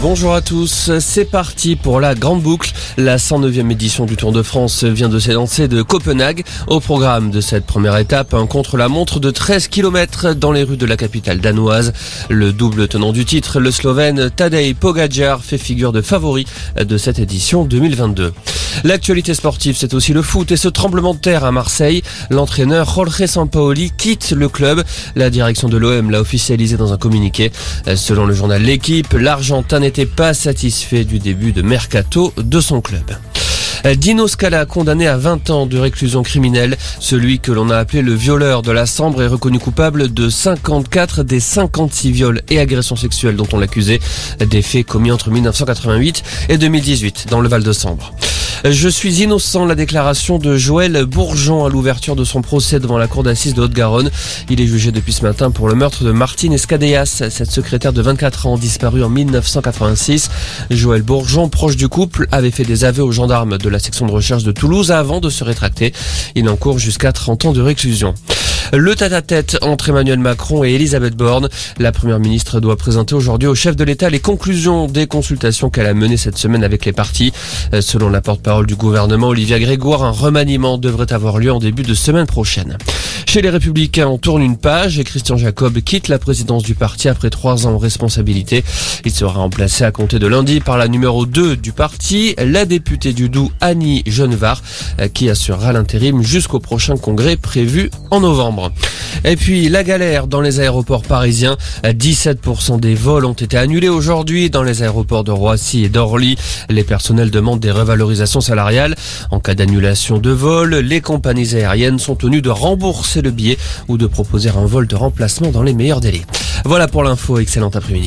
Bonjour à tous, c'est parti pour la grande boucle. La 109e édition du Tour de France vient de s'élancer de Copenhague. Au programme de cette première étape, un contre-la-montre de 13 km dans les rues de la capitale danoise. Le double tenant du titre, le Slovène Tadej Pogacar, fait figure de favori de cette édition 2022. L'actualité sportive, c'est aussi le foot et ce tremblement de terre à Marseille. L'entraîneur Jorge Sampaoli quitte le club. La direction de l'OM l'a officialisé dans un communiqué. Selon le journal L'équipe, l'Argentin n'était pas satisfait du début de mercato de son club. Dino Scala, condamné à 20 ans de réclusion criminelle. Celui que l'on a appelé le violeur de la Sambre est reconnu coupable de 54 des 56 viols et agressions sexuelles dont on l'accusait. Des faits commis entre 1988 et 2018 dans le Val de Sambre. Je suis innocent, la déclaration de Joël Bourgeon à l'ouverture de son procès devant la cour d'assises de Haute-Garonne. Il est jugé depuis ce matin pour le meurtre de Martine Escadeas, cette secrétaire de 24 ans disparue en 1986. Joël Bourgeon, proche du couple, avait fait des aveux aux gendarmes de la section de recherche de Toulouse avant de se rétracter. Il encourt jusqu'à 30 ans de réclusion. Le tête-à-tête entre Emmanuel Macron et Elisabeth Borne. La première ministre doit présenter aujourd'hui au chef de l'État les conclusions des consultations qu'elle a menées cette semaine avec les partis. Selon la porte-parole du gouvernement, Olivia Grégoire, un remaniement devrait avoir lieu en début de semaine prochaine. Chez les Républicains, on tourne une page et Christian Jacob quitte la présidence du parti après trois ans en responsabilité. Il sera remplacé à compter de lundi par la numéro 2 du parti, la députée du Doubs Annie Genevard, qui assurera l'intérim jusqu'au prochain congrès prévu en novembre. Et puis la galère dans les aéroports parisiens. 17% des vols ont été annulés aujourd'hui dans les aéroports de Roissy et d'Orly. Les personnels demandent des revalorisations salariales. En cas d'annulation de vol, les compagnies aériennes sont tenues de rembourser le billet ou de proposer un vol de remplacement dans les meilleurs délais. Voilà pour l'info, excellent après-midi.